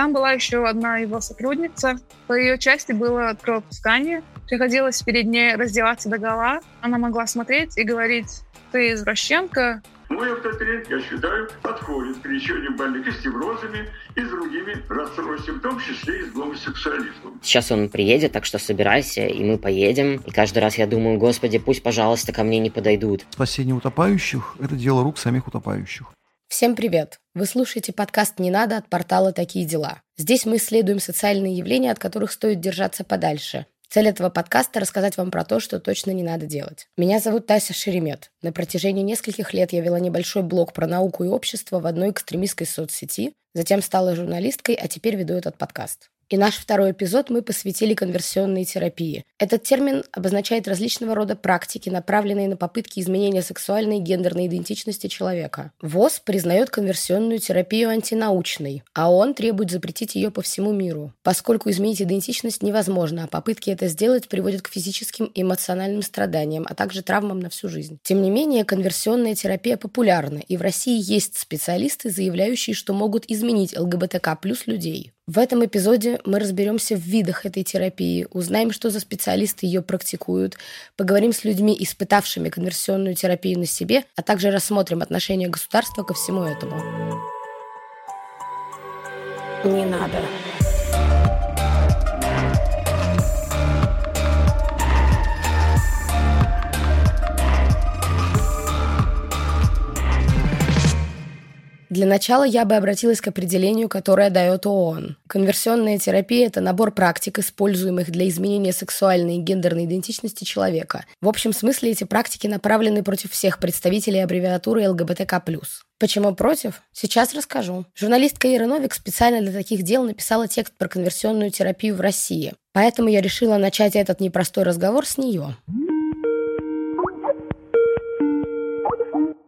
Там была еще одна его сотрудница. По ее части было кровопускание. Приходилось перед ней раздеваться до гола. Она могла смотреть и говорить, ты извращенка, мой автотред, я считаю, подходит к лечению больных и с неврозами, и с другими расстройствами, в том числе и с гомосексуализмом. Сейчас он приедет, так что собирайся, и мы поедем. И каждый раз я думаю, господи, пусть, пожалуйста, ко мне не подойдут. Спасение утопающих – это дело рук самих утопающих. Всем привет! Вы слушаете подкаст «Не надо» от портала «Такие дела». Здесь мы исследуем социальные явления, от которых стоит держаться подальше. Цель этого подкаста – рассказать вам про то, что точно не надо делать. Меня зовут Тася Шеремет. На протяжении нескольких лет я вела небольшой блог про науку и общество в одной экстремистской соцсети, затем стала журналисткой, а теперь веду этот подкаст. И наш второй эпизод мы посвятили конверсионной терапии. Этот термин обозначает различного рода практики, направленные на попытки изменения сексуальной и гендерной идентичности человека. ВОЗ признает конверсионную терапию антинаучной, а он требует запретить ее по всему миру, поскольку изменить идентичность невозможно, а попытки это сделать приводят к физическим и эмоциональным страданиям, а также травмам на всю жизнь. Тем не менее, конверсионная терапия популярна, и в России есть специалисты, заявляющие, что могут изменить ЛГБТК плюс людей. В этом эпизоде мы разберемся в видах этой терапии, узнаем, что за специалисты ее практикуют, поговорим с людьми, испытавшими конверсионную терапию на себе, а также рассмотрим отношение государства ко всему этому. Не надо. Для начала я бы обратилась к определению, которое дает ООН. Конверсионная терапия – это набор практик, используемых для изменения сексуальной и гендерной идентичности человека. В общем смысле эти практики направлены против всех представителей аббревиатуры ЛГБТК+. Почему против? Сейчас расскажу. Журналистка Ира Новик специально для таких дел написала текст про конверсионную терапию в России. Поэтому я решила начать этот непростой разговор с нее.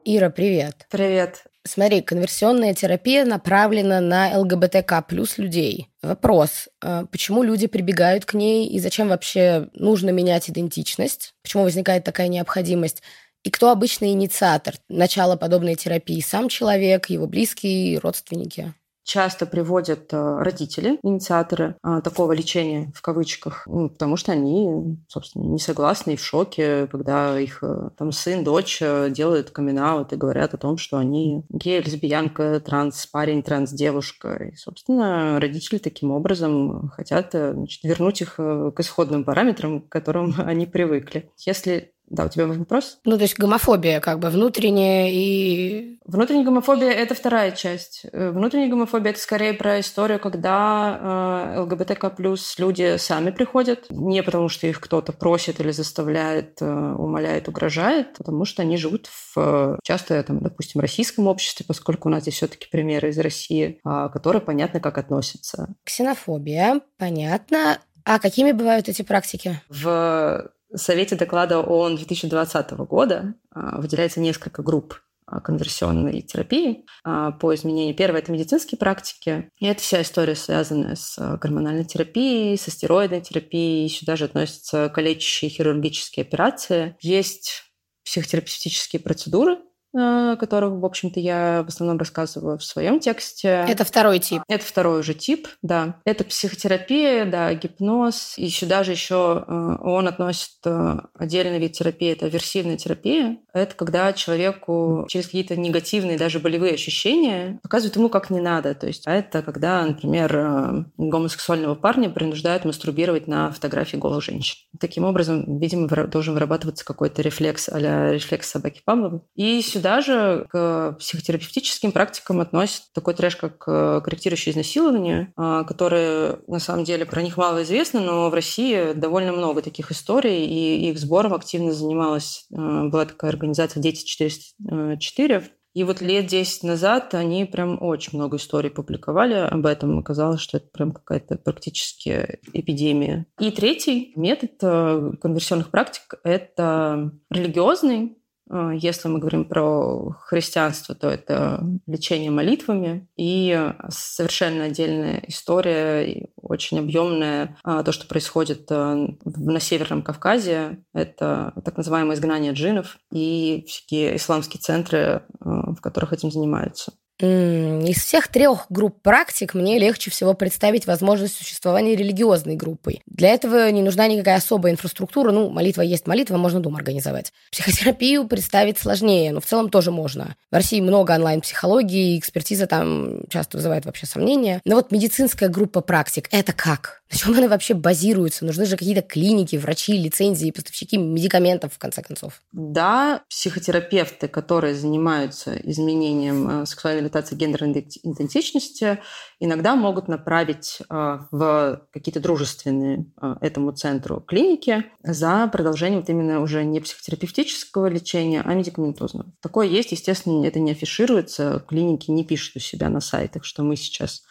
Ира, привет. Привет. Смотри, конверсионная терапия направлена на ЛГБТК плюс людей. Вопрос, а почему люди прибегают к ней и зачем вообще нужно менять идентичность? Почему возникает такая необходимость? И кто обычный инициатор начала подобной терапии? Сам человек, его близкие, родственники? Часто приводят э, родители, инициаторы э, такого лечения, в кавычках, ну, потому что они, собственно, не согласны и в шоке, когда их э, там сын, дочь делают камин и говорят о том, что они гей, лесбиянка, транс, парень, транс, девушка. И, собственно, родители таким образом хотят значит, вернуть их к исходным параметрам, к которым они привыкли. Если да, у тебя вопрос? Ну, то есть гомофобия как бы внутренняя и... Внутренняя гомофобия – это вторая часть. Э, внутренняя гомофобия – это скорее про историю, когда э, ЛГБТК плюс люди сами приходят, не потому что их кто-то просит или заставляет, э, умоляет, угрожает, а потому что они живут в часто, там, допустим, российском обществе, поскольку у нас здесь все таки примеры из России, э, которые понятно, как относятся. Ксенофобия, понятно. А какими бывают эти практики? В Совете доклада ООН 2020 года а, выделяется несколько групп а, конверсионной терапии а, по изменению. Первое – это медицинские практики. И это вся история, связанная с гормональной терапией, со стероидной терапией. Сюда же относятся калечащие хирургические операции. Есть психотерапевтические процедуры, о которых, в общем-то, я в основном рассказываю в своем тексте. Это второй тип. Это второй уже тип, да. Это психотерапия, да, гипноз. И сюда же еще э, он относит э, отдельный вид терапии, это аверсивная терапия. Это когда человеку через какие-то негативные, даже болевые ощущения показывают ему, как не надо. То есть а это когда, например, э, гомосексуального парня принуждают мастурбировать на фотографии голых женщин. Таким образом, видимо, должен вырабатываться какой-то рефлекс а рефлекс собаки Павловой. И сюда сюда же к психотерапевтическим практикам относят такой трэш, как э, корректирующее изнасилование, а, которые, на самом деле, про них мало известно, но в России довольно много таких историй, и их сбором активно занималась, э, была такая организация «Дети 404», и вот лет 10 назад они прям очень много историй публиковали об этом. Оказалось, что это прям какая-то практически эпидемия. И третий метод э, конверсионных практик – это религиозный. А, если мы говорим про христианство, то это лечение молитвами. И совершенно отдельная история, очень объемная, а, то, что происходит а, на Северном Кавказе, это так называемое изгнание джинов и всякие исламские центры, в которых этим занимаются. Из всех трех групп практик мне легче всего представить возможность существования религиозной группой. Для этого не нужна никакая особая инфраструктура. Ну, молитва есть молитва, можно дома организовать. Психотерапию представить сложнее, но в целом тоже можно. В России много онлайн-психологии, экспертиза там часто вызывает вообще сомнения. Но вот медицинская группа практик – это как? На чем она вообще базируется? Нужны же какие-то клиники, врачи, лицензии, поставщики медикаментов, в конце концов. Да, психотерапевты, которые занимаются изменением э, сексуальной ориентации гендерной идентичности, иногда могут направить э, в какие-то дружественные э, этому центру клиники за продолжение вот именно уже не психотерапевтического лечения, а медикаментозного. Такое есть, естественно, это не афишируется, клиники не пишут у себя на сайтах, что мы сейчас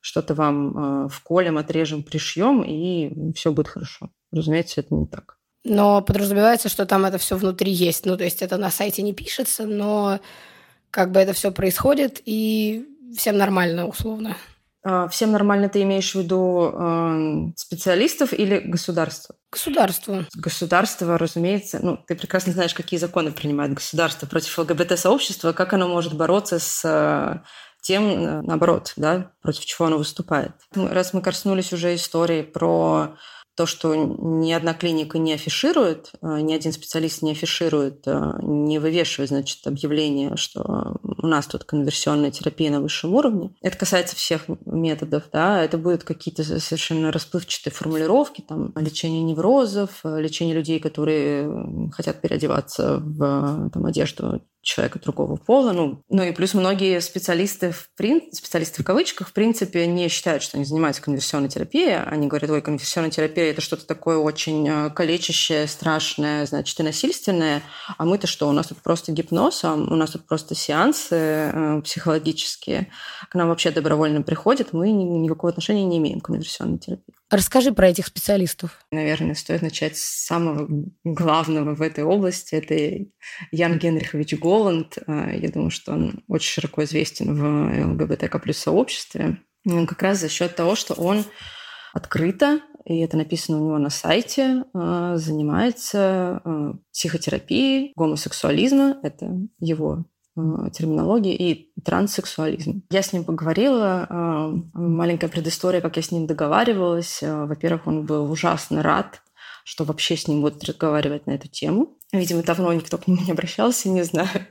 что-то вам э, вколем, отрежем, пришьем, и все будет хорошо. Разумеется, это не так. Но подразумевается, что там это все внутри есть. Ну, то есть это на сайте не пишется, но как бы это все происходит, и всем нормально, условно. А, всем нормально ты имеешь в виду э, специалистов или государство? Государство. Государство, разумеется, ну, ты прекрасно знаешь, какие законы принимает государство против ЛГБТ-сообщества, как оно может бороться с э, тем, э, наоборот, да, против чего оно выступает. Раз мы коснулись уже истории про то, что ни одна клиника не афиширует, э, ни один специалист не афиширует, э, не вывешивает, значит, объявление, что у нас тут конверсионная терапия на высшем уровне. Это касается всех методов, да, это будут какие-то совершенно расплывчатые формулировки, там, лечение неврозов, лечение людей, которые хотят переодеваться в там, одежду человека другого пола. Ну, ну и плюс многие специалисты, в прин... специалисты в кавычках, в принципе, не считают, что они занимаются конверсионной терапией. Они говорят, ой, конверсионная терапия – это что-то такое очень э, калечащее, страшное, значит, и насильственное. А мы-то что? У нас тут просто гипноз, а у нас тут просто сеансы э, психологические. К нам вообще добровольно приходят, мы никакого отношения не имеем к конверсионной терапии. Расскажи про этих специалистов. Наверное, стоит начать с самого главного в этой области. Это Ян Генрихович Голланд. А, я думаю, что он очень широко известен в ЛГБТК плюс сообществе. Как раз за счет того, что он открыто, и это написано у него на сайте, а, занимается а, психотерапией гомосексуализма. Это его Э, терминологии и транссексуализм. Я с ним поговорила, э, маленькая предыстория, как я с ним договаривалась. Э, во-первых, он был ужасно рад, что вообще с ним будут разговаривать на эту тему. Видимо, давно никто к нему не обращался, не знаю.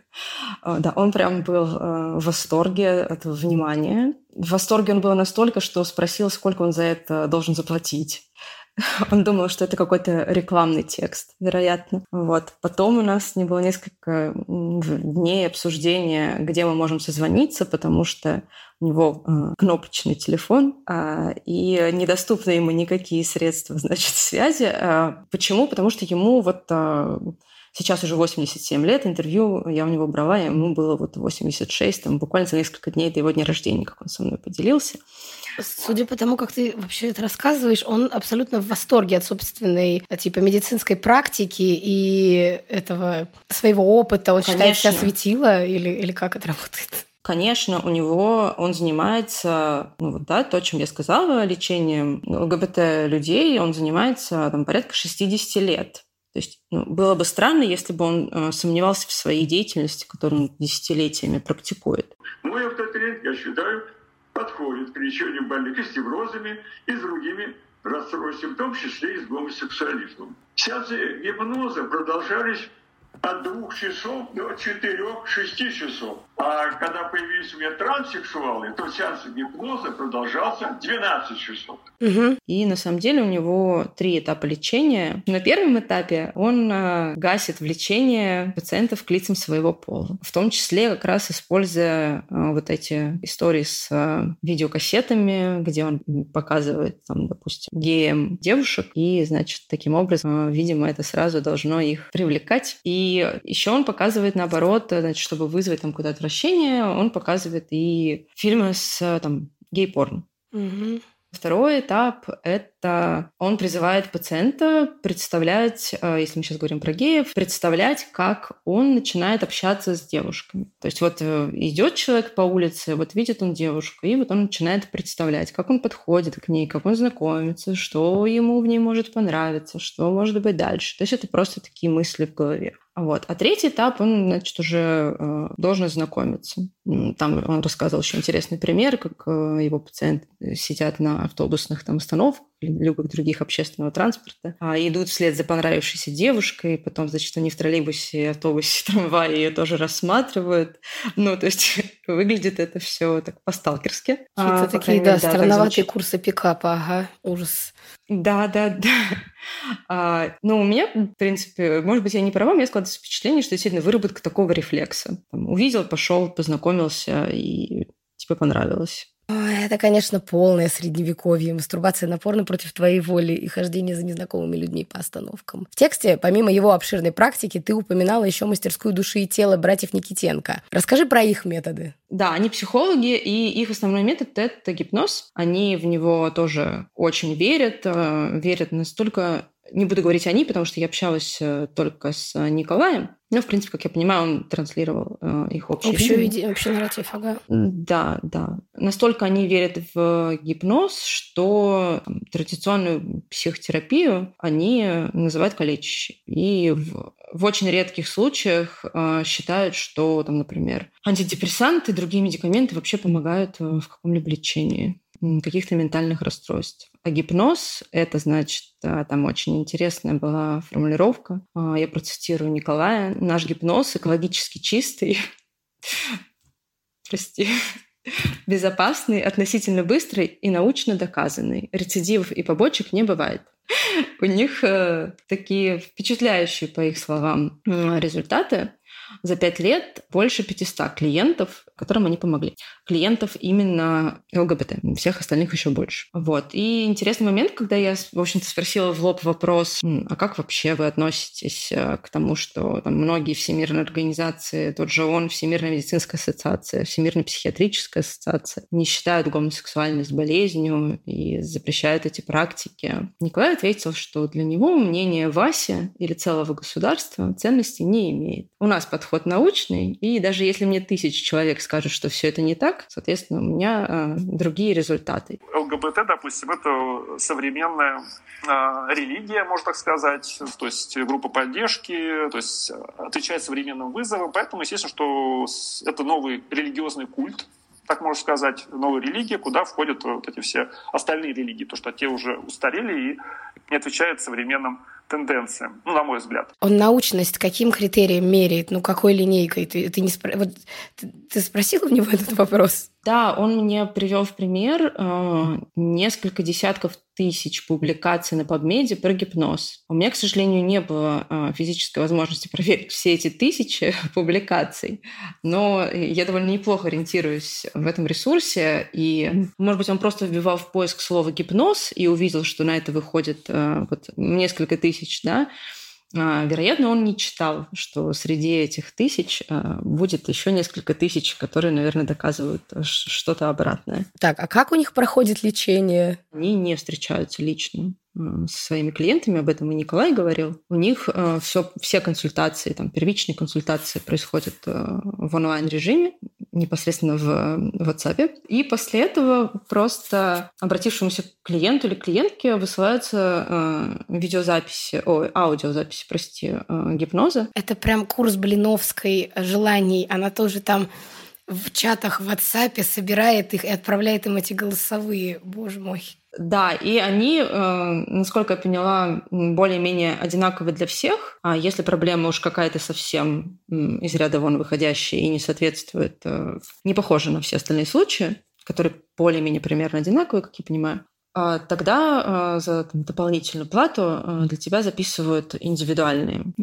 Да, он прям был в восторге от внимания. В восторге он был настолько, что спросил, сколько он за это должен заплатить. Он думал, что это какой-то рекламный текст, вероятно. Вот. Потом у нас не было несколько дней обсуждения, где мы можем созвониться, потому что у него э, кнопочный телефон, э, и недоступны ему никакие средства, значит, связи. Э, почему? Потому что ему вот э, сейчас уже 87 лет, интервью я у него брала, ему было вот 86, там буквально за несколько дней до его дня рождения, как он со мной поделился. Судя по тому, как ты вообще это рассказываешь, он абсолютно в восторге от собственной типа медицинской практики и этого своего опыта. Он Конечно. считает себя светило или, или как это работает? Конечно, у него он занимается, ну вот, да, то, чем я сказала, лечением ЛГБТ людей, он занимается там порядка 60 лет. То есть ну, было бы странно, если бы он э, сомневался в своей деятельности, которую он десятилетиями практикует. Мой авторитет, я считаю, подходит к лечению больных и с неврозами, и с другими расстройствами, в том числе и с гомосексуализмом. Сеансы гипноза продолжались от двух часов до четырех-шести часов. А когда появились у меня транссексуалы, то сеанс гипноза продолжался 12 часов. Угу. И на самом деле у него три этапа лечения. На первом этапе он э, гасит влечение пациентов к лицам своего пола. В том числе как раз используя э, вот эти истории с э, видеокассетами, где он показывает, там, допустим, геям девушек. И, значит, таким образом, видимо, это сразу должно их привлекать. И еще он показывает, наоборот, значит, чтобы вызвать там куда-то отвращение, он показывает и фильмы с там, гей-порн. Угу. Второй этап — это это он призывает пациента представлять, э, если мы сейчас говорим про геев, представлять, как он начинает общаться с девушками. То есть вот э, идет человек по улице, вот видит он девушку, и вот он начинает представлять, как он подходит к ней, как он знакомится, что ему в ней может понравиться, что может быть дальше. То есть это просто такие мысли в голове. Вот. А третий этап, он, значит, уже э, должен ознакомиться. Там он рассказывал еще интересный пример, как э, его пациенты сидят на автобусных там остановках любых других общественного транспорта, а идут вслед за понравившейся девушкой, потом, значит, они в троллейбусе, автобусе, трамвае ее тоже рассматривают. Ну, то есть выглядит это все так по-сталкерски. Какие-то а, такие, да, да странноватые курсы пикапа, ага, ужас. Да, да, да. А, ну, у меня, в принципе, может быть, я не права, у меня складывается впечатление, что действительно выработка такого рефлекса. Там, увидел, пошел, познакомился, и тебе понравилось. Это, конечно, полное средневековье, мастурбация напорно против твоей воли и хождение за незнакомыми людьми по остановкам. В тексте, помимо его обширной практики, ты упоминала еще мастерскую души и тела братьев Никитенко. Расскажи про их методы. Да, они психологи, и их основной метод — это гипноз. Они в него тоже очень верят, э, верят настолько не буду говорить они, потому что я общалась э, только с Николаем. Но, в принципе, как я понимаю, он транслировал э, их общий Общую идею, общий нарратив, ага. Да, да. Настолько они верят в гипноз, что там, традиционную психотерапию они называют калечащей. И в, в очень редких случаях э, считают, что, там, например, антидепрессанты и другие медикаменты вообще помогают э, в каком-либо лечении каких-то ментальных расстройств. А гипноз — это, значит, там очень интересная была формулировка. А, я процитирую Николая. «Наш гипноз экологически чистый, прости, безопасный, относительно быстрый и научно доказанный. Рецидивов и побочек не бывает. У них э, такие впечатляющие, по их словам, результаты за пять лет больше 500 клиентов, которым они помогли. Клиентов именно ЛГБТ, всех остальных еще больше. Вот. И интересный момент, когда я, в общем-то, спросила в лоб вопрос, а как вообще вы относитесь э, к тому, что там, многие всемирные организации, тот же ООН, Всемирная медицинская ассоциация, Всемирная психиатрическая ассоциация, не считают гомосексуальность болезнью и запрещают эти практики. Николай ответил, что для него мнение Васи или целого государства ценности не имеет. У нас подход научный, и даже если мне тысячи человек скажут, что все это не так, соответственно, у меня э, другие результаты. ЛГБТ, допустим, это современная э, религия, можно так сказать, то есть группа поддержки, то есть отвечает современным вызовам, поэтому, естественно, что это новый религиозный культ, так можно сказать, новая религия, куда входят вот эти все остальные религии, то, что те уже устарели и не отвечают современным тенденциям, ну, на мой взгляд. Он научность каким критерием меряет? Ну, какой линейкой? Ты, ты, не спро... вот, ты, ты спросил у него этот вопрос? Да, он мне привел в пример э, несколько десятков тысяч публикаций на PubMed про гипноз. У меня, к сожалению, не было э, физической возможности проверить все эти тысячи публикаций, но я довольно неплохо ориентируюсь в этом ресурсе, и, может быть, он просто вбивал в поиск слово «гипноз» и увидел, что на это выходит э, вот, несколько тысяч, да, а, вероятно, он не читал, что среди этих тысяч а, будет еще несколько тысяч, которые, наверное, доказывают что-то обратное. Так, а как у них проходит лечение? Они не встречаются лично со своими клиентами, об этом и Николай говорил. У них все, все консультации, там, первичные консультации происходят в онлайн-режиме непосредственно в WhatsApp. И после этого просто обратившемуся клиенту или клиентке высылаются э, видеозаписи, ой, аудиозаписи, прости, э, гипноза. Это прям курс Блиновской желаний. Она тоже там в чатах в WhatsApp собирает их и отправляет им эти голосовые. Боже мой. Да, и они, э, насколько я поняла, более-менее одинаковы для всех. А если проблема уж какая-то совсем из ряда вон выходящая и не соответствует, э, не похожа на все остальные случаи, которые более-менее примерно одинаковые, как я понимаю, а тогда э, за там, дополнительную плату для тебя записывают индивидуальные,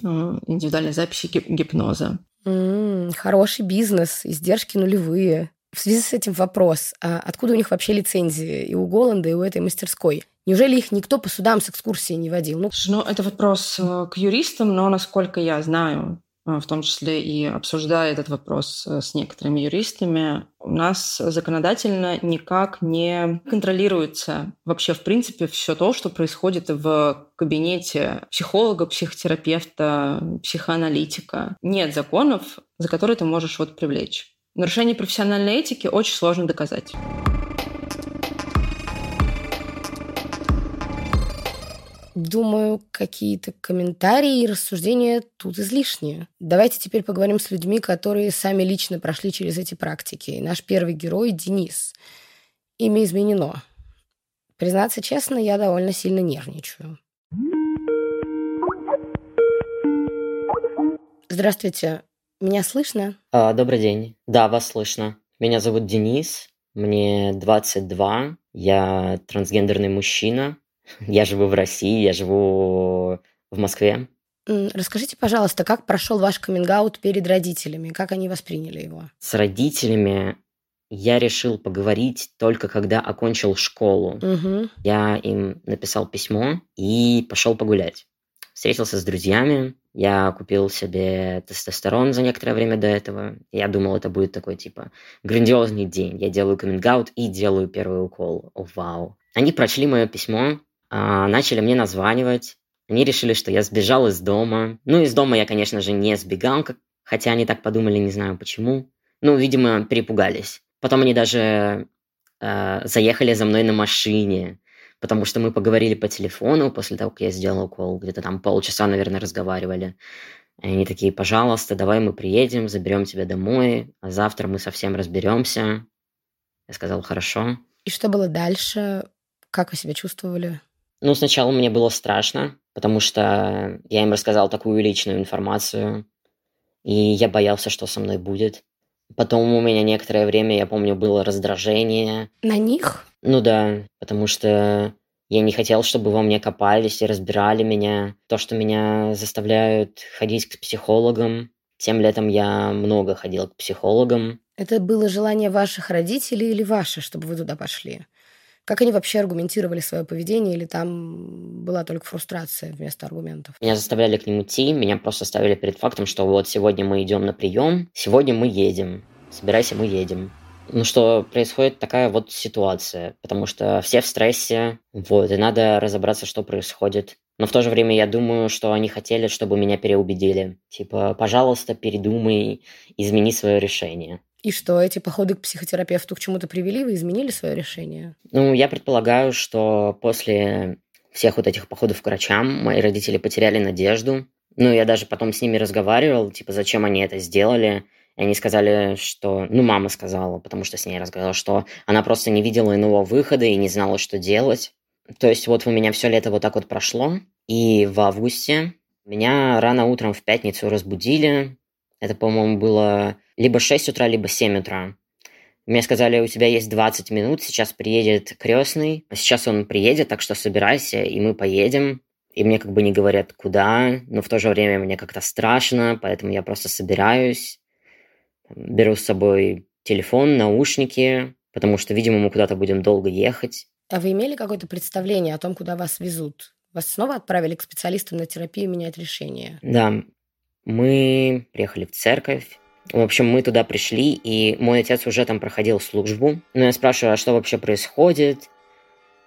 индивидуальные записи гипноза. Mm, хороший бизнес, издержки нулевые. В связи с этим вопрос, а откуда у них вообще лицензии и у Голланда, и у этой мастерской? Неужели их никто по судам с экскурсией не водил? Ну, ну это вопрос э, к юристам, но, насколько я знаю, в том числе и обсуждая этот вопрос с некоторыми юристами, у нас законодательно никак не контролируется вообще в принципе все то, что происходит в кабинете психолога, психотерапевта, психоаналитика. Нет законов, за которые ты можешь вот привлечь. Нарушение профессиональной этики очень сложно доказать. Думаю, какие-то комментарии и рассуждения тут излишние. Давайте теперь поговорим с людьми, которые сами лично прошли через эти практики. Наш первый герой — Денис. Имя изменено. Признаться честно, я довольно сильно нервничаю. Здравствуйте. Меня слышно? А, добрый день. Да, вас слышно. Меня зовут Денис. Мне 22. Я трансгендерный мужчина. Я живу в России, я живу в Москве. Расскажите, пожалуйста, как прошел ваш каминг перед родителями? Как они восприняли его? С родителями я решил поговорить только когда окончил школу. Угу. Я им написал письмо и пошел погулять. Встретился с друзьями, я купил себе тестостерон за некоторое время до этого. Я думал, это будет такой, типа, грандиозный день. Я делаю каминг и делаю первый укол. О, вау. Они прочли мое письмо, начали мне названивать. Они решили, что я сбежал из дома. Ну, из дома я, конечно же, не сбегал, хотя они так подумали, не знаю почему. Ну, видимо, перепугались. Потом они даже э, заехали за мной на машине, потому что мы поговорили по телефону после того, как я сделал укол. Где-то там полчаса, наверное, разговаривали. И они такие, пожалуйста, давай мы приедем, заберем тебя домой, а завтра мы совсем разберемся. Я сказал, хорошо. И что было дальше? Как вы себя чувствовали? Ну, сначала мне было страшно, потому что я им рассказал такую личную информацию, и я боялся, что со мной будет. Потом у меня некоторое время, я помню, было раздражение. На них? Ну да, потому что я не хотел, чтобы во мне копались и разбирали меня. То, что меня заставляют ходить к психологам. Тем летом я много ходил к психологам. Это было желание ваших родителей или ваше, чтобы вы туда пошли? Как они вообще аргументировали свое поведение, или там была только фрустрация вместо аргументов? Меня заставляли к ним идти, меня просто ставили перед фактом, что вот сегодня мы идем на прием, сегодня мы едем, собирайся, мы едем. Ну что, происходит такая вот ситуация, потому что все в стрессе, вот, и надо разобраться, что происходит. Но в то же время я думаю, что они хотели, чтобы меня переубедили. Типа, пожалуйста, передумай, измени свое решение. И что, эти походы к психотерапевту к чему-то привели? Вы изменили свое решение? Ну, я предполагаю, что после всех вот этих походов к врачам мои родители потеряли надежду. Ну, я даже потом с ними разговаривал, типа, зачем они это сделали. И они сказали, что... Ну, мама сказала, потому что с ней разговаривала, что она просто не видела иного выхода и не знала, что делать. То есть вот у меня все лето вот так вот прошло. И в августе меня рано утром в пятницу разбудили. Это, по-моему, было либо 6 утра, либо 7 утра. Мне сказали, у тебя есть 20 минут, сейчас приедет крестный. Сейчас он приедет, так что собирайся, и мы поедем. И мне как бы не говорят, куда, но в то же время мне как-то страшно, поэтому я просто собираюсь, беру с собой телефон, наушники, потому что, видимо, мы куда-то будем долго ехать. А вы имели какое-то представление о том, куда вас везут? Вас снова отправили к специалистам на терапию менять решение? Да, мы приехали в церковь, в общем, мы туда пришли, и мой отец уже там проходил службу. Но я спрашиваю, а что вообще происходит?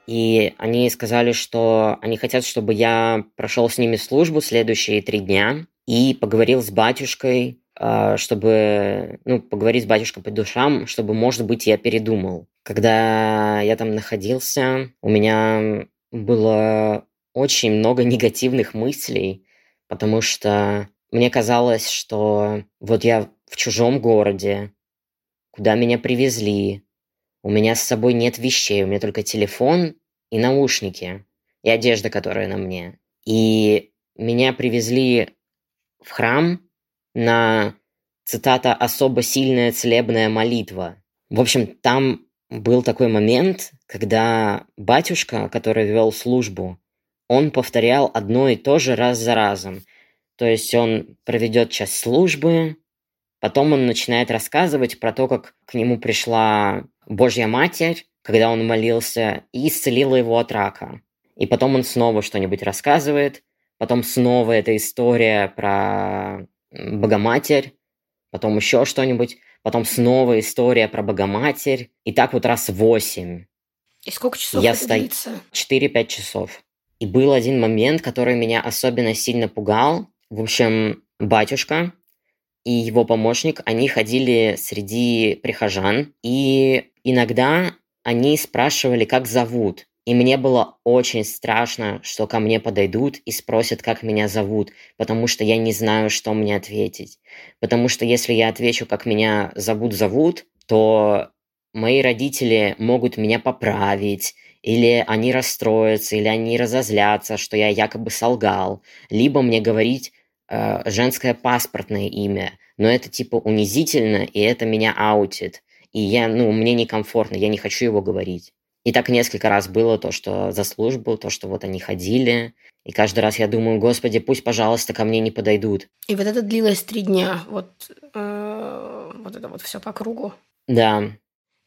И они сказали, что они хотят, чтобы я прошел с ними службу следующие три дня и поговорил с батюшкой, а, чтобы, ну, поговорить с батюшкой по душам, чтобы, может быть, я передумал. Когда я там находился, у меня было очень много негативных мыслей, потому что мне казалось, что вот я в чужом городе, куда меня привезли. У меня с собой нет вещей, у меня только телефон и наушники, и одежда, которая на мне. И меня привезли в храм на, цитата, «особо сильная целебная молитва». В общем, там был такой момент, когда батюшка, который вел службу, он повторял одно и то же раз за разом. То есть он проведет часть службы, Потом он начинает рассказывать про то, как к нему пришла Божья Матерь, когда он молился, и исцелила его от рака. И потом он снова что-нибудь рассказывает, потом снова эта история про Богоматерь, потом еще что-нибудь, потом снова история про Богоматерь, и так вот раз восемь. И сколько часов Я это длится? 4-5 часов. И был один момент, который меня особенно сильно пугал. В общем, батюшка и его помощник, они ходили среди прихожан, и иногда они спрашивали, как зовут. И мне было очень страшно, что ко мне подойдут и спросят, как меня зовут, потому что я не знаю, что мне ответить. Потому что если я отвечу, как меня зовут-зовут, то мои родители могут меня поправить, или они расстроятся, или они разозлятся, что я якобы солгал, либо мне говорить э, женское паспортное имя, но это типа унизительно, и это меня аутит, и я, ну, мне некомфортно, я не хочу его говорить. И так несколько раз было то, что за службу, то, что вот они ходили, и каждый раз я думаю, господи, пусть, пожалуйста, ко мне не подойдут. И вот это длилось три дня. Вот, э, вот это вот все по кругу. Да,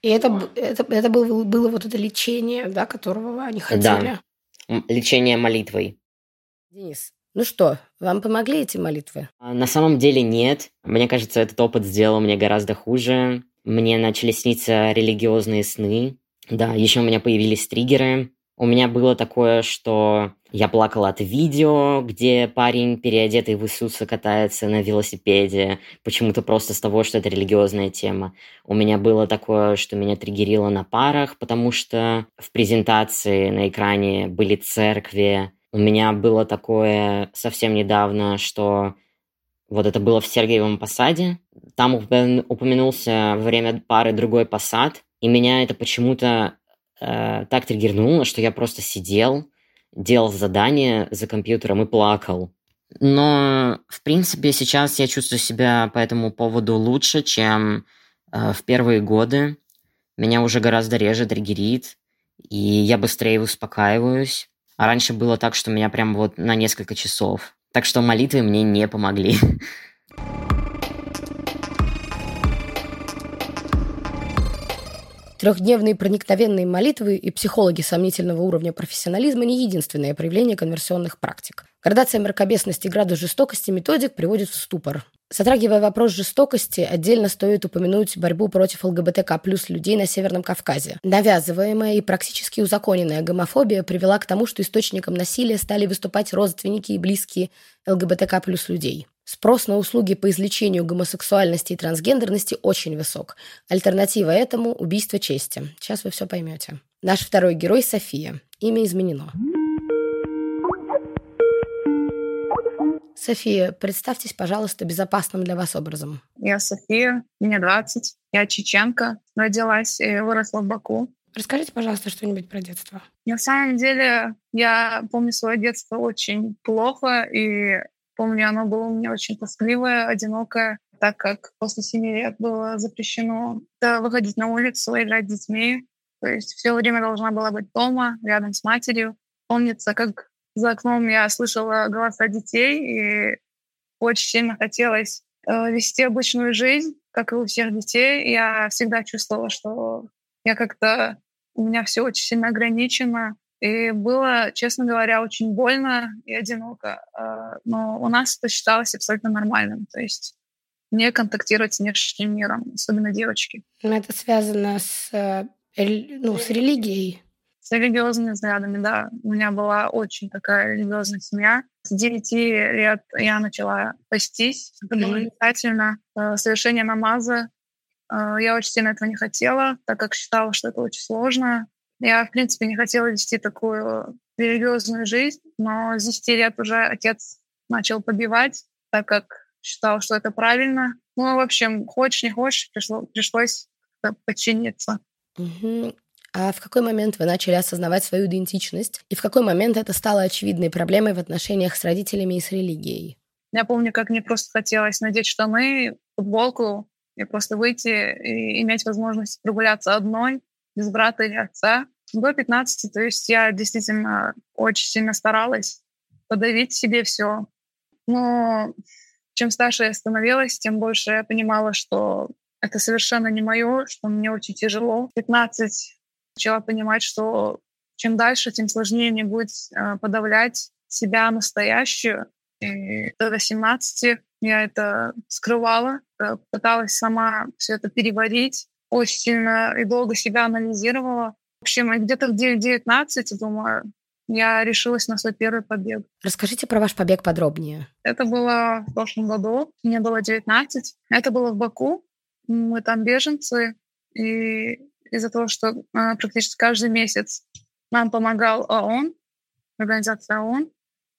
И это, это, это было, было вот это лечение, да, которого они хотели. М, лечение молитвой. Денис, ну что, вам помогли эти молитвы? А, На самом деле нет. Мне кажется, этот опыт сделал мне гораздо хуже. Мне начали сниться религиозные сны. Да, еще у меня появились триггеры. У меня было такое, что я плакал от видео, где парень, переодетый в Иисуса, катается на велосипеде. Почему-то просто с того, что это религиозная тема. У меня было такое, что меня триггерило на парах, потому что в презентации на экране были церкви. У меня было такое совсем недавно, что вот это было в Сергиевом посаде. Там упомя- упомянулся во время пары другой посад, и меня это почему-то э, так триггернуло, что я просто сидел, делал задание за компьютером и плакал. Но, в принципе, сейчас я чувствую себя по этому поводу лучше, чем э, в первые годы. Меня уже гораздо реже триггерит, и я быстрее успокаиваюсь. А раньше было так, что меня прям вот на несколько часов. Так что молитвы мне не помогли. Трехдневные проникновенные молитвы и психологи сомнительного уровня профессионализма не единственное проявление конверсионных практик. Градация мракобесности и градус жестокости методик приводит в ступор. Затрагивая вопрос жестокости, отдельно стоит упомянуть борьбу против ЛГБТК плюс людей на Северном Кавказе. Навязываемая и практически узаконенная гомофобия привела к тому, что источником насилия стали выступать родственники и близкие ЛГБТК плюс людей. Спрос на услуги по излечению гомосексуальности и трансгендерности очень высок. Альтернатива этому – убийство чести. Сейчас вы все поймете. Наш второй герой – София. Имя изменено. София, представьтесь, пожалуйста, безопасным для вас образом. Я София, мне 20, я чеченка, родилась и выросла в Баку. Расскажите, пожалуйста, что-нибудь про детство. На самом деле, я помню свое детство очень плохо, и помню, оно было у меня очень тоскливое, одинокое, так как после семи лет было запрещено выходить на улицу, играть с детьми. То есть все время должна была быть дома, рядом с матерью. Помнится, как за окном я слышала голоса детей, и очень сильно хотелось э, вести обычную жизнь, как и у всех детей. Я всегда чувствовала, что я как-то у меня все очень сильно ограничено. И было, честно говоря, очень больно и одиноко. Э, Но у нас это считалось абсолютно нормальным. То есть не контактировать с внешним миром, особенно девочки. Это связано с, э, ну, с религией. С религиозными взглядами, да. У меня была очень такая религиозная семья. С 9 лет я начала пастись. Мгм. обязательно. Э, Совершение намаза. Э, Я очень сильно этого не хотела, так как считала, что это очень сложно. Я, в принципе, не хотела вести такую религиозную жизнь, но с 10 лет уже отец начал побивать, так как считал, что это правильно. Ну, в общем, хочешь, не хочешь, пришло, пришлось подчиниться. Мгм. А в какой момент вы начали осознавать свою идентичность? И в какой момент это стало очевидной проблемой в отношениях с родителями и с религией? Я помню, как мне просто хотелось надеть штаны, футболку и просто выйти и иметь возможность прогуляться одной, без брата или отца. До 15, то есть я действительно очень сильно старалась подавить себе все. Но чем старше я становилась, тем больше я понимала, что это совершенно не мое, что мне очень тяжело. В 15 начала понимать, что чем дальше, тем сложнее мне будет э, подавлять себя настоящую, И до 17 я это скрывала, э, пыталась сама все это переварить, очень сильно и долго себя анализировала. В общем, где-то в 19 думаю, я решилась на свой первый побег. Расскажите про ваш побег подробнее. Это было в прошлом году, мне было 19. Это было в Баку, мы там беженцы, и из-за того, что э, практически каждый месяц нам помогал ООН, организация ООН,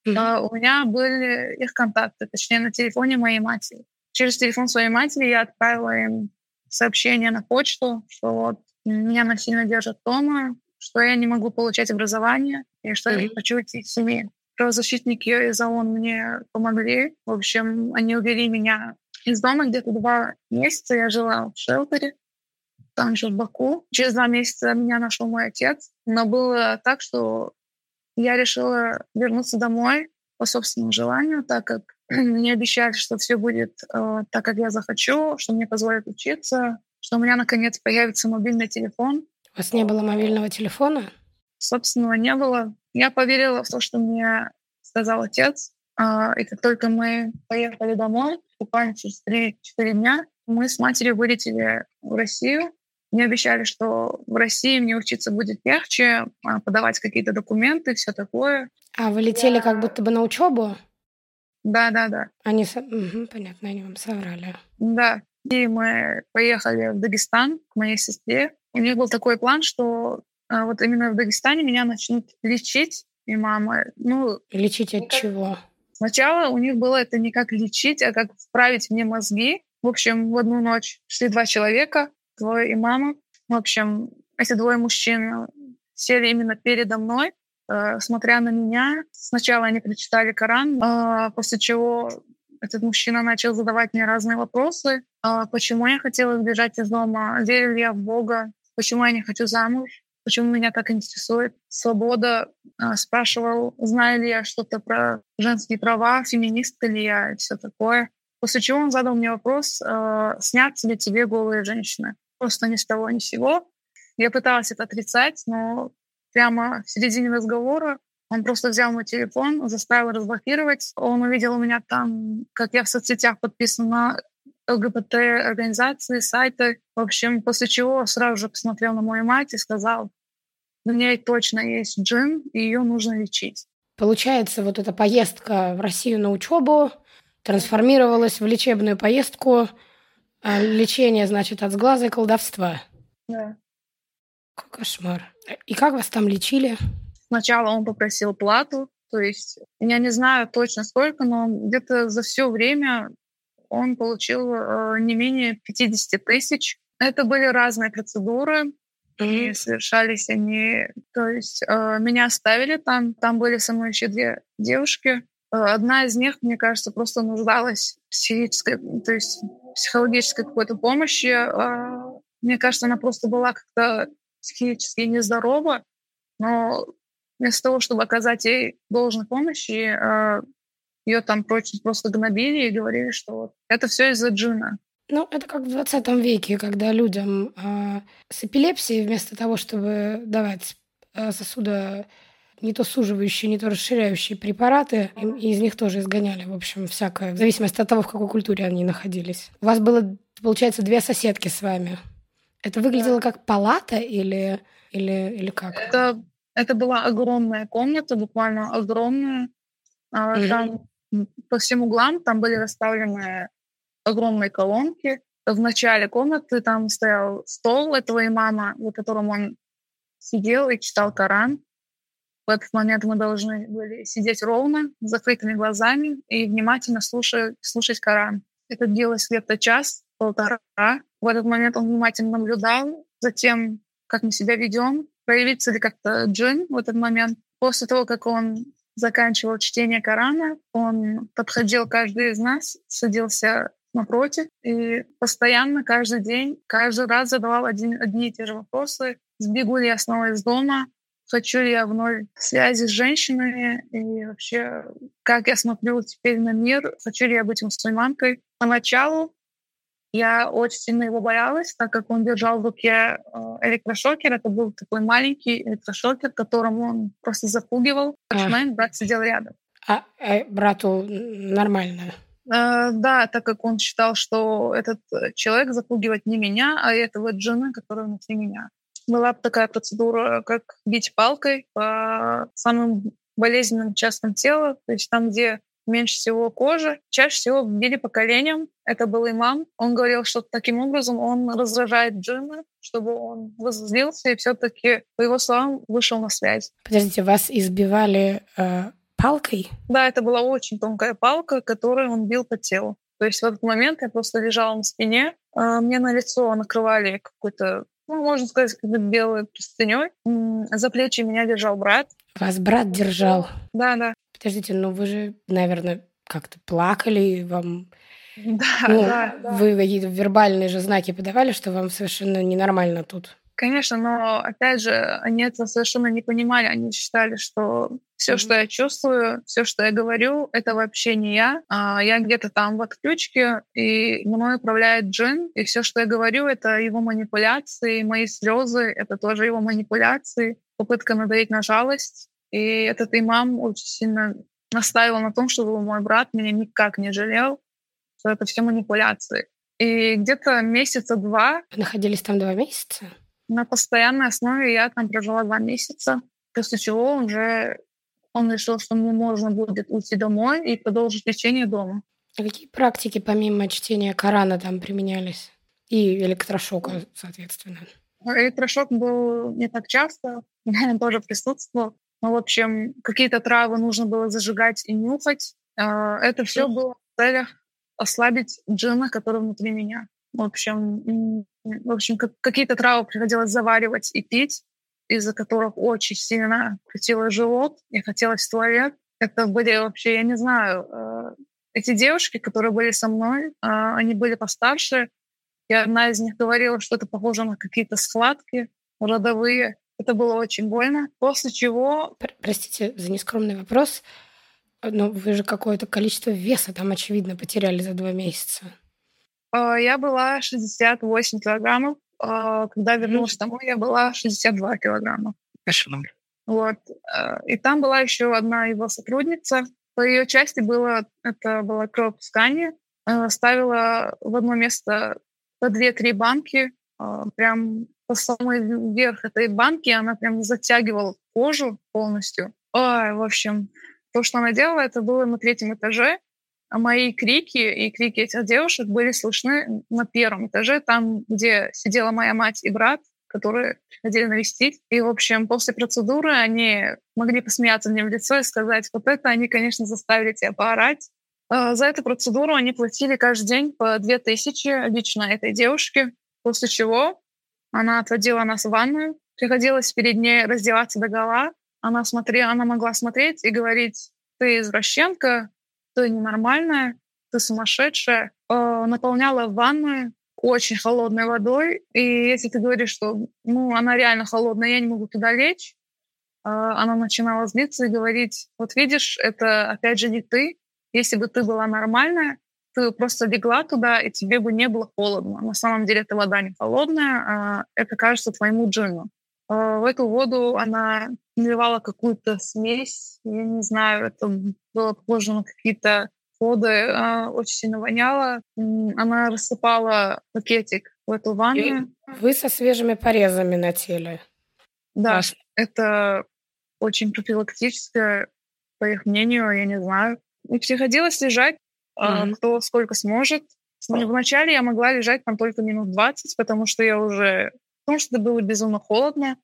mm-hmm. у меня были их контакты, точнее, на телефоне моей матери. Через телефон своей матери я отправила им сообщение на почту, что вот меня насильно держат дома, что я не могу получать образование и что mm-hmm. я хочу идти из семьи. Правозащитники из ООН мне помогли. В общем, они увели меня из дома где-то два месяца. Я жила в шелтере, там же в Баку. Через два месяца меня нашел мой отец. Но было так, что я решила вернуться домой по собственному желанию, так как мне обещали, что все будет э, так, как я захочу, что мне позволят учиться, что у меня наконец появится мобильный телефон. У вас не было мобильного телефона? Собственного не было. Я поверила в то, что мне сказал отец. Э, и как только мы поехали домой, буквально через 3-4 дня, мы с матерью вылетели в Россию. Мне обещали, что в России мне учиться будет легче, а, подавать какие-то документы, все такое. А вы летели Я... как будто бы на учебу? Да, да, да. Они, угу, понятно, они вам соврали. Да. И мы поехали в Дагестан к моей сестре. У них был такой план, что а, вот именно в Дагестане меня начнут лечить, и мама, ну... Лечить от чего? Сначала у них было это не как лечить, а как вправить мне мозги. В общем, в одну ночь шли два человека, двое мама. В общем, эти двое мужчин сели именно передо мной, э, смотря на меня. Сначала они прочитали Коран, э, после чего этот мужчина начал задавать мне разные вопросы. Э, почему я хотела сбежать из дома? Верю ли я в Бога? Почему я не хочу замуж? Почему меня так интересует свобода? Э, спрашивал, знаю ли я что-то про женские права, феминистка ли я и все такое. После чего он задал мне вопрос, э, снятся ли тебе голые женщины. Просто ни с того, ни с сего. Я пыталась это отрицать, но прямо в середине разговора он просто взял мой телефон, заставил разблокировать. Он увидел у меня там, как я в соцсетях подписана ЛГБТ-организации, сайты. В общем, после чего сразу же посмотрел на мою мать и сказал, у нее точно есть джин, и ее нужно лечить. Получается, вот эта поездка в Россию на учебу трансформировалась в лечебную поездку. А лечение, значит, от сглаза и колдовства. Да. Какой кошмар. И как вас там лечили? Сначала он попросил плату, то есть я не знаю точно сколько, но где-то за все время он получил э, не менее 50 тысяч. Это были разные процедуры, и совершались они... То есть э, меня оставили там, там были со мной еще две девушки, одна из них, мне кажется, просто нуждалась в психической, то есть психологической какой-то помощи. А, мне кажется, она просто была как-то психически нездорова, но вместо того, чтобы оказать ей должной помощи, а, ее там просто гнобили и говорили, что вот это все из-за джина. Ну, это как в 20 веке, когда людям э, с эпилепсией вместо того, чтобы давать э, сосудо не то суживающие, не то расширяющие препараты. И из них тоже изгоняли, в общем, всякое, в зависимости от того, в какой культуре они находились. У вас было, получается, две соседки с вами. Это выглядело как палата или, или, или как? Это, это была огромная комната, буквально огромная. Mm-hmm. Там по всем углам там были расставлены огромные колонки. В начале комнаты там стоял стол этого имама, за которым он сидел и читал Коран. В этот момент мы должны были сидеть ровно, с закрытыми глазами и внимательно слушать, слушать Коран. Это длилось где-то час, полтора. В этот момент он внимательно наблюдал за тем, как мы себя ведем, проявится ли как-то джин в этот момент. После того, как он заканчивал чтение Корана, он подходил каждый из нас, садился напротив и постоянно, каждый день, каждый раз задавал один, одни и те же вопросы. Сбегу ли я снова из дома? Хочу я вновь связи с женщинами и вообще, как я смотрю теперь на мир, хочу ли я быть мусульманкой. Поначалу я очень сильно его боялась, так как он держал в руке э, электрошокер. Это был такой маленький электрошокер, которым он просто запугивал. Момент брат сидел рядом. А, а брату нормально? Uh, да, так как он считал, что этот человек запугивает не меня, а этого джина, который внутри меня. Была такая процедура, как бить палкой по самым болезненным частям тела, то есть там, где меньше всего кожи. Чаще всего били по коленям. Это был имам. Он говорил, что таким образом он раздражает джинна, чтобы он возлился и все-таки, по его словам, вышел на связь. Подождите, вас избивали э, палкой? Да, это была очень тонкая палка, которой он бил по телу. То есть в этот момент я просто лежала на спине, э, мне на лицо накрывали какой-то можно сказать, как белой простыней. За плечи меня держал брат. Вас брат держал? Да, да. Подождите, ну вы же, наверное, как-то плакали, вам... Да, ну, да, да. Вы какие-то вербальные же знаки подавали, что вам совершенно ненормально тут. Конечно, но опять же, они это совершенно не понимали. Они считали, что все, mm-hmm. что я чувствую, все, что я говорю, это вообще не я. А я где-то там в отключке, и мной управляет джин, и все, что я говорю, это его манипуляции, мои слезы, это тоже его манипуляции, попытка надавить на жалость. И этот имам очень сильно настаивал на том, чтобы мой брат меня никак не жалел, что это все манипуляции. И где-то месяца два... Находились там два месяца? На постоянной основе я там прожила два месяца, после чего уже он решил, что мне можно будет уйти домой и продолжить лечение дома. А какие практики помимо чтения Корана там применялись? И электрошока, соответственно. Электрошок был не так часто, я тоже присутствовал. Ну, в общем, какие-то травы нужно было зажигать и нюхать. А, это все было в целях ослабить джина, который внутри меня. В общем, в общем какие-то травы приходилось заваривать и пить, из-за которых очень сильно крутило живот, я хотелось в туалет. Это были вообще, я не знаю, э, эти девушки, которые были со мной, а, они были постарше, и одна из них говорила, что это похоже на какие-то схватки родовые. Это было очень больно. После чего... Простите за нескромный вопрос, но вы же какое-то количество веса там, очевидно, потеряли за два месяца. А, я была 68 килограммов. А, когда вернулась домой, я была 62 килограмма. Хорошо. Вот. А, и там была еще одна его сотрудница. По ее части было, это было кровопускание. Ставила в одно место по две-три банки, прям по самой верх этой банки она прям затягивала кожу полностью. Ой, в общем, то, что она делала, это было на третьем этаже, мои крики и крики этих девушек были слышны на первом этаже, там, где сидела моя мать и брат, которые приходили навестить. И, в общем, после процедуры они могли посмеяться мне в лицо и сказать, вот это они, конечно, заставили тебя поорать. А за эту процедуру они платили каждый день по 2000 лично этой девушке, после чего она отводила нас в ванную. Приходилось перед ней раздеваться до гола. Она, смотрела, она могла смотреть и говорить, ты извращенка, ты ненормальная, ты сумасшедшая. Э, наполняла ванную очень холодной водой. И если ты говоришь, что ну, она реально холодная, я не могу туда лечь, э, она начинала злиться и говорить, вот видишь, это опять же не ты. Если бы ты была нормальная, ты просто легла туда, и тебе бы не было холодно. На самом деле эта вода не холодная, а это кажется твоему джину. А в эту воду она наливала какую-то смесь, я не знаю, это было похоже на какие-то воды, а, очень сильно воняло. Она рассыпала пакетик в эту ванну. Вы со свежими порезами на теле. Да, Ваш... это очень профилактическое, по их мнению, я не знаю. И приходилось лежать mm-hmm. кто сколько сможет. Вначале я могла лежать там только минут 20, потому что я уже... Потому что было безумно холодно,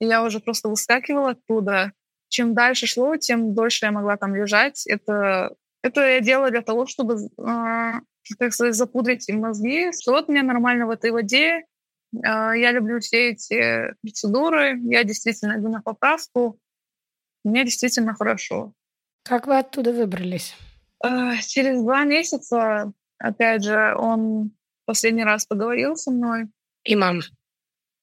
и я уже просто выскакивала оттуда. Чем дальше шло, тем дольше я могла там лежать. Это, это я делала для того, чтобы, э, так сказать, запудрить мозги. Что вот мне нормально в этой воде, э, я люблю все эти процедуры, я действительно иду на поправку, мне действительно хорошо. Как вы оттуда выбрались? А, через два месяца, опять же, он последний раз поговорил со мной. Имам.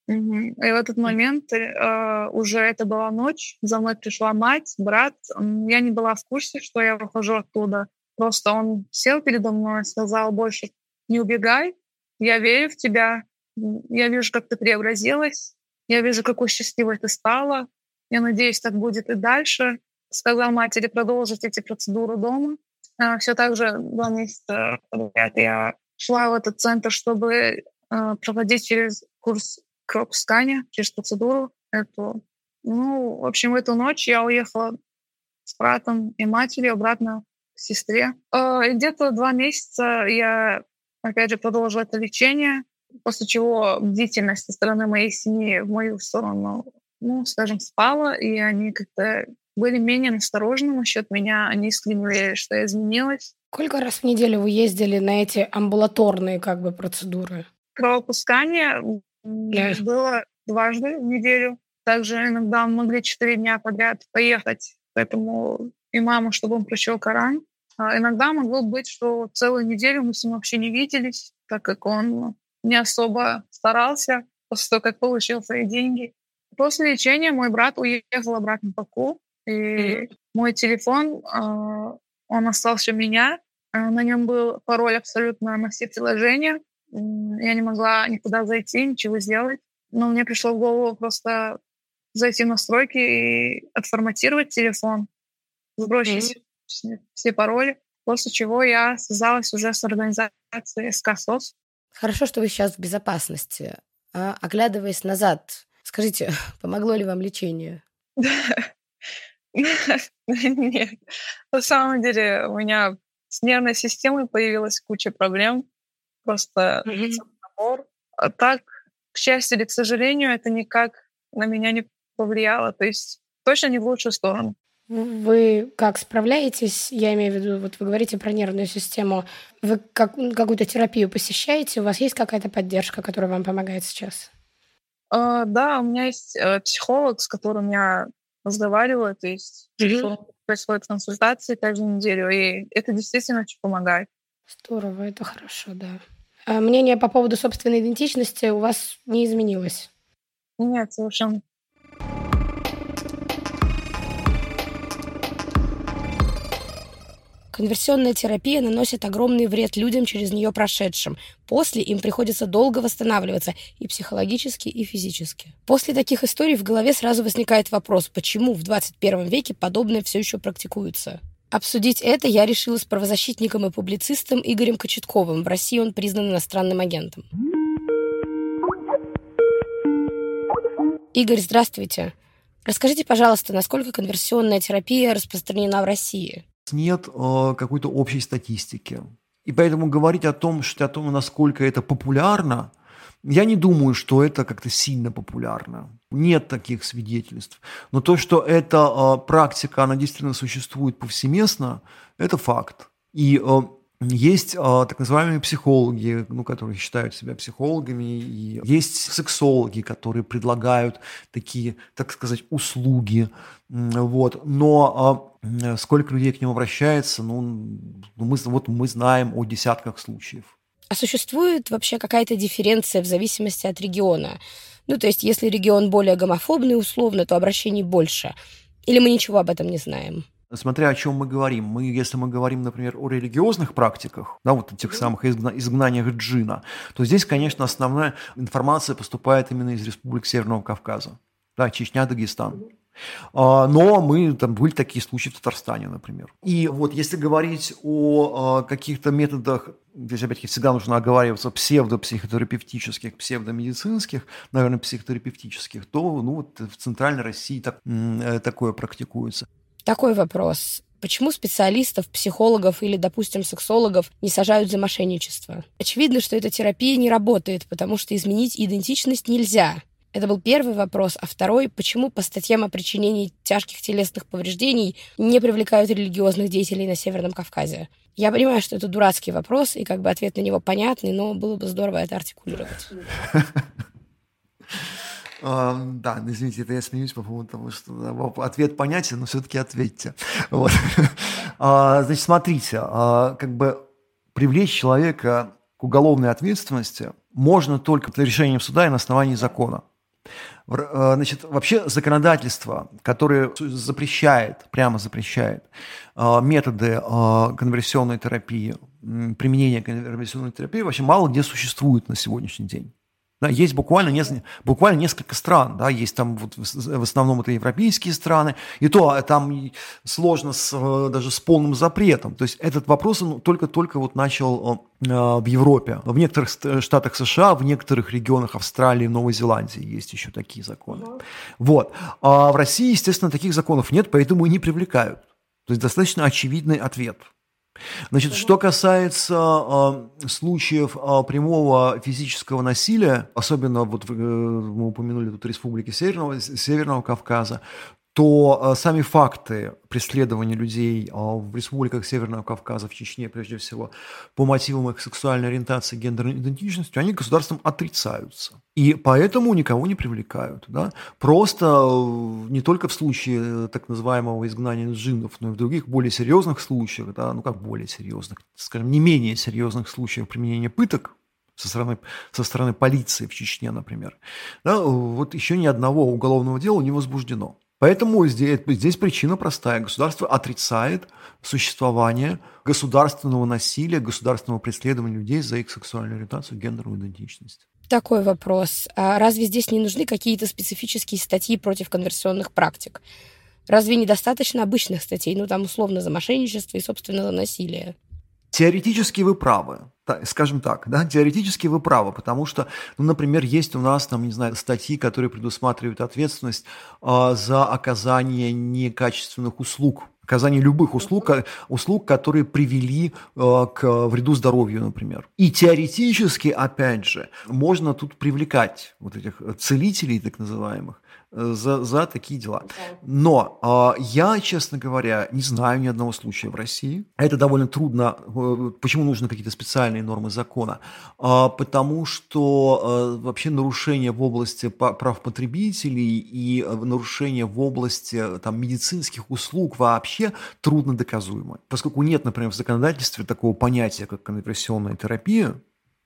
И в этот момент э, уже это была ночь, за мной пришла мать, брат. Я не была в курсе, что я выхожу оттуда. Просто он сел передо мной и сказал больше, не убегай, я верю в тебя, я вижу, как ты преобразилась, я вижу, какой счастливой ты стала, я надеюсь, так будет и дальше. сказал матери продолжить эти процедуры дома. А, Все так же два месяца подряд я шла в этот центр, чтобы а, проводить через курс кроп-скания, через процедуру эту. Ну, в общем, эту ночь я уехала с братом и матерью обратно к сестре. А, и где-то два месяца я, опять же, продолжила это лечение, после чего бдительность со стороны моей семьи в мою сторону, ну, скажем, спала, и они как-то были менее насторожены насчет меня. Они искренне что я изменилась. Сколько раз в неделю вы ездили на эти амбулаторные как бы процедуры? Кровопускание yeah. было дважды в неделю. Также иногда мы могли четыре дня подряд поехать к этому имаму, чтобы он прочел Коран. А иногда могло быть, что целую неделю мы с ним вообще не виделись, так как он не особо старался после того, как получил свои деньги. После лечения мой брат уехал обратно в Баку, и mm-hmm. мой телефон, а, он остался у меня. А, на нем был пароль абсолютно на все приложения. Я не могла никуда зайти, ничего сделать. Но мне пришло в голову просто зайти в настройки и отформатировать телефон, сбросить mm-hmm. все пароли, после чего я связалась уже с организацией СКСОС. Хорошо, что вы сейчас в безопасности. А, оглядываясь назад, скажите, помогло ли вам лечение? Нет. На самом деле у меня с нервной системой появилась куча проблем. Просто набор. А так, к счастью или к сожалению, это никак на меня не повлияло. То есть точно не в лучшую сторону. Вы как справляетесь? Я имею в виду, вот вы говорите про нервную систему. Вы как, какую-то терапию посещаете? У вас есть какая-то поддержка, которая вам помогает сейчас? Uh, да, у меня есть uh, психолог, с которым я разговариваю, то есть mm-hmm. происходят консультации каждую неделю, и это действительно очень помогает. Здорово, это хорошо, да. А мнение по поводу собственной идентичности у вас не изменилось? Нет, совершенно. Конверсионная терапия наносит огромный вред людям через нее прошедшим. После им приходится долго восстанавливаться и психологически, и физически. После таких историй в голове сразу возникает вопрос, почему в 21 веке подобное все еще практикуется. Обсудить это я решила с правозащитником и публицистом Игорем Кочетковым. В России он признан иностранным агентом. Игорь, здравствуйте. Расскажите, пожалуйста, насколько конверсионная терапия распространена в России? нет э, какой-то общей статистики. И поэтому говорить о том, что о том, насколько это популярно, я не думаю, что это как-то сильно популярно. Нет таких свидетельств. Но то, что эта э, практика, она действительно существует повсеместно, это факт. И э, есть а, так называемые психологи, ну, которые считают себя психологами, и есть сексологи, которые предлагают такие, так сказать, услуги. Вот. Но а, сколько людей к ним обращается, ну, ну, мы, вот мы знаем о десятках случаев. А существует вообще какая-то дифференция в зависимости от региона? Ну, то есть, если регион более гомофобный, условно, то обращений больше. Или мы ничего об этом не знаем? смотря о чем мы говорим. Мы, если мы говорим, например, о религиозных практиках, да, вот этих самых изгна- изгнаниях джина, то здесь, конечно, основная информация поступает именно из республик Северного Кавказа. Да, Чечня, Дагестан. А, но мы, там были такие случаи в Татарстане, например. И вот если говорить о а, каких-то методах, здесь опять-таки всегда нужно оговариваться псевдопсихотерапевтических, псевдомедицинских, наверное, психотерапевтических, то ну, вот в Центральной России так, э, такое практикуется. Такой вопрос. Почему специалистов, психологов или, допустим, сексологов не сажают за мошенничество? Очевидно, что эта терапия не работает, потому что изменить идентичность нельзя. Это был первый вопрос. А второй, почему по статьям о причинении тяжких телесных повреждений не привлекают религиозных деятелей на Северном Кавказе? Я понимаю, что это дурацкий вопрос, и как бы ответ на него понятный, но было бы здорово это артикулировать. Да, извините, это я смеюсь по поводу того, что ответ понятен, но все-таки ответьте. А, значит, смотрите, а, как бы привлечь человека к уголовной ответственности можно только решением суда и на основании закона. А, значит, вообще законодательство, которое запрещает, прямо запрещает методы конверсионной терапии, применение конверсионной терапии, вообще мало где существует на сегодняшний день. Да, есть буквально, не, буквально несколько стран, да, есть там вот в основном это европейские страны, и то а, там сложно с, э, даже с полным запретом. То есть этот вопрос он только-только вот начал э, в Европе. В некоторых штатах США, в некоторых регионах Австралии, Новой Зеландии есть еще такие законы. Вот. А в России, естественно, таких законов нет, поэтому и не привлекают. То есть достаточно очевидный ответ – Значит, что касается э, случаев э, прямого физического насилия, особенно вот э, мы упомянули тут республики Северного, Северного Кавказа, то э, сами факты преследования людей э, в республиках Северного Кавказа, в Чечне прежде всего, по мотивам их сексуальной ориентации, гендерной идентичности, они государством отрицаются. И поэтому никого не привлекают. Да? Просто э, не только в случае так называемого изгнания джиннов, но и в других более серьезных случаях, да, ну как более серьезных, скажем, не менее серьезных случаях применения пыток, со стороны, со стороны полиции в Чечне, например, да, вот еще ни одного уголовного дела не возбуждено. Поэтому здесь, здесь причина простая. Государство отрицает существование государственного насилия, государственного преследования людей за их сексуальную ориентацию, гендерную идентичность. Такой вопрос. А разве здесь не нужны какие-то специфические статьи против конверсионных практик? Разве недостаточно обычных статей, ну там условно за мошенничество и, собственно, за насилие? Теоретически вы правы, скажем так, да, теоретически вы правы, потому что, ну, например, есть у нас, там, не знаю, статьи, которые предусматривают ответственность э, за оказание некачественных услуг, оказание любых услуг, услуг, которые привели э, к вреду здоровью, например. И теоретически, опять же, можно тут привлекать вот этих целителей, так называемых, за, за такие дела. Но э, я, честно говоря, не знаю ни одного случая в России. Это довольно трудно. Э, почему нужны какие-то специальные нормы закона? Э, потому что э, вообще нарушения в области прав потребителей и э, нарушения в области там, медицинских услуг вообще трудно доказуемы. Поскольку нет, например, в законодательстве такого понятия, как конверсионная терапия,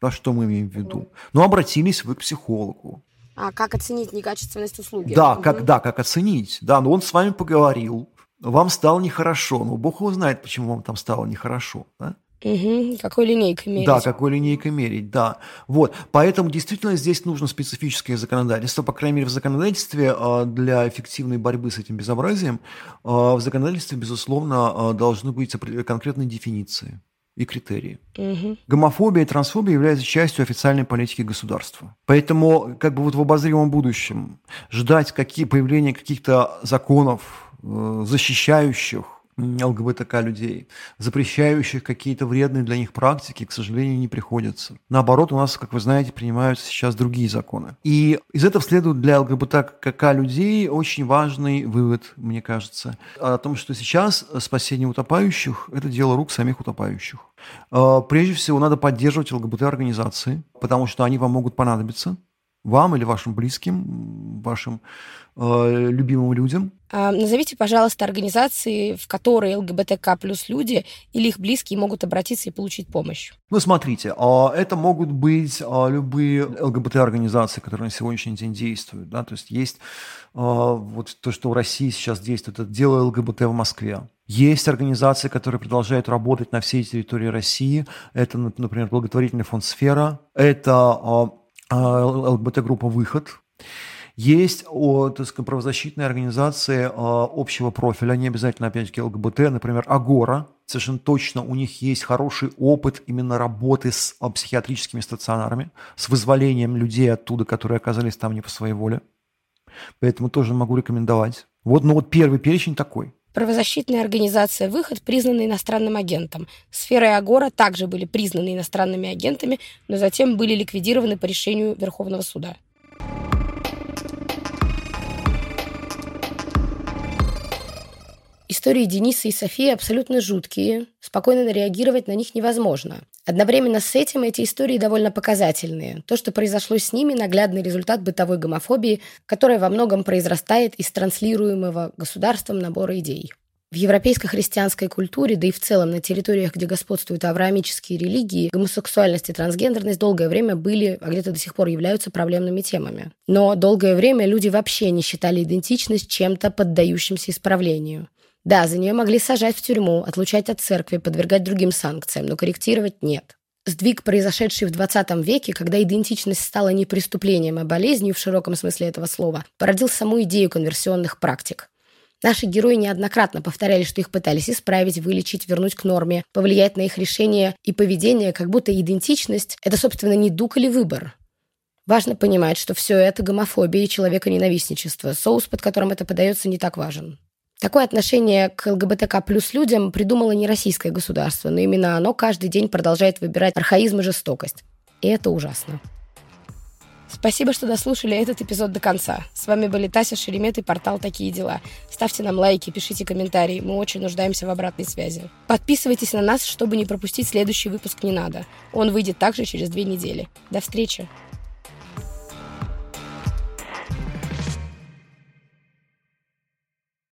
да, что мы имеем в виду? Ну, обратились вы к психологу. А как оценить некачественность услуги? Да, угу. как, да, как оценить. Да, но он с вами поговорил, вам стало нехорошо. Ну, Бог его знает, почему вам там стало нехорошо. Да? Угу, какой линейкой мерить? Да, какой линейкой мерить, да. Вот, поэтому действительно здесь нужно специфическое законодательство, по крайней мере в законодательстве а, для эффективной борьбы с этим безобразием, а, в законодательстве, безусловно, а, должны быть конкретные дефиниции и критерии. Угу. Гомофобия и трансфобия являются частью официальной политики государства. Поэтому как бы вот в обозримом будущем ждать какие, появления каких-то законов, э, защищающих ЛГБТК людей, запрещающих какие-то вредные для них практики, к сожалению, не приходится. Наоборот, у нас, как вы знаете, принимаются сейчас другие законы. И из этого следует для ЛГБТК людей очень важный вывод, мне кажется, о том, что сейчас спасение утопающих – это дело рук самих утопающих. А, прежде всего, надо поддерживать ЛГБТ-организации, потому что они вам могут понадобиться, вам или вашим близким, вашим э, любимым людям. А, назовите, пожалуйста, организации, в которые ЛГБТК плюс люди или их близкие могут обратиться и получить помощь. Ну, смотрите, а, это могут быть а, любые ЛГБТ-организации, которые на сегодняшний день действуют. Да? То есть есть вот то, что в России сейчас действует, это «Дело ЛГБТ в Москве». Есть организации, которые продолжают работать на всей территории России. Это, например, благотворительный фонд «Сфера». Это ЛГБТ-группа «Выход». Есть о, так сказать, правозащитные организации общего профиля, не обязательно, опять-таки, ЛГБТ, например, Агора. Совершенно точно у них есть хороший опыт именно работы с психиатрическими стационарами, с вызволением людей оттуда, которые оказались там не по своей воле. Поэтому тоже могу рекомендовать. Вот, ну вот первый перечень такой. Правозащитная организация «Выход» признана иностранным агентом. Сфера и Агора также были признаны иностранными агентами, но затем были ликвидированы по решению Верховного суда. Истории Дениса и Софии абсолютно жуткие. Спокойно реагировать на них невозможно. Одновременно с этим эти истории довольно показательные. То, что произошло с ними, наглядный результат бытовой гомофобии, которая во многом произрастает из транслируемого государством набора идей. В европейской христианской культуре, да и в целом на территориях, где господствуют авраамические религии, гомосексуальность и трансгендерность долгое время были, а где-то до сих пор являются проблемными темами. Но долгое время люди вообще не считали идентичность чем-то поддающимся исправлению. Да, за нее могли сажать в тюрьму, отлучать от церкви, подвергать другим санкциям, но корректировать нет. Сдвиг, произошедший в 20 веке, когда идентичность стала не преступлением, а болезнью в широком смысле этого слова, породил саму идею конверсионных практик. Наши герои неоднократно повторяли, что их пытались исправить, вылечить, вернуть к норме, повлиять на их решение и поведение, как будто идентичность – это, собственно, не дух или выбор. Важно понимать, что все это гомофобия и человеконенавистничество. Соус, под которым это подается, не так важен. Такое отношение к ЛГБТК плюс людям придумало не российское государство, но именно оно каждый день продолжает выбирать архаизм и жестокость. И это ужасно. Спасибо, что дослушали этот эпизод до конца. С вами были Тася Шеремет и портал «Такие дела». Ставьте нам лайки, пишите комментарии. Мы очень нуждаемся в обратной связи. Подписывайтесь на нас, чтобы не пропустить следующий выпуск «Не надо». Он выйдет также через две недели. До встречи!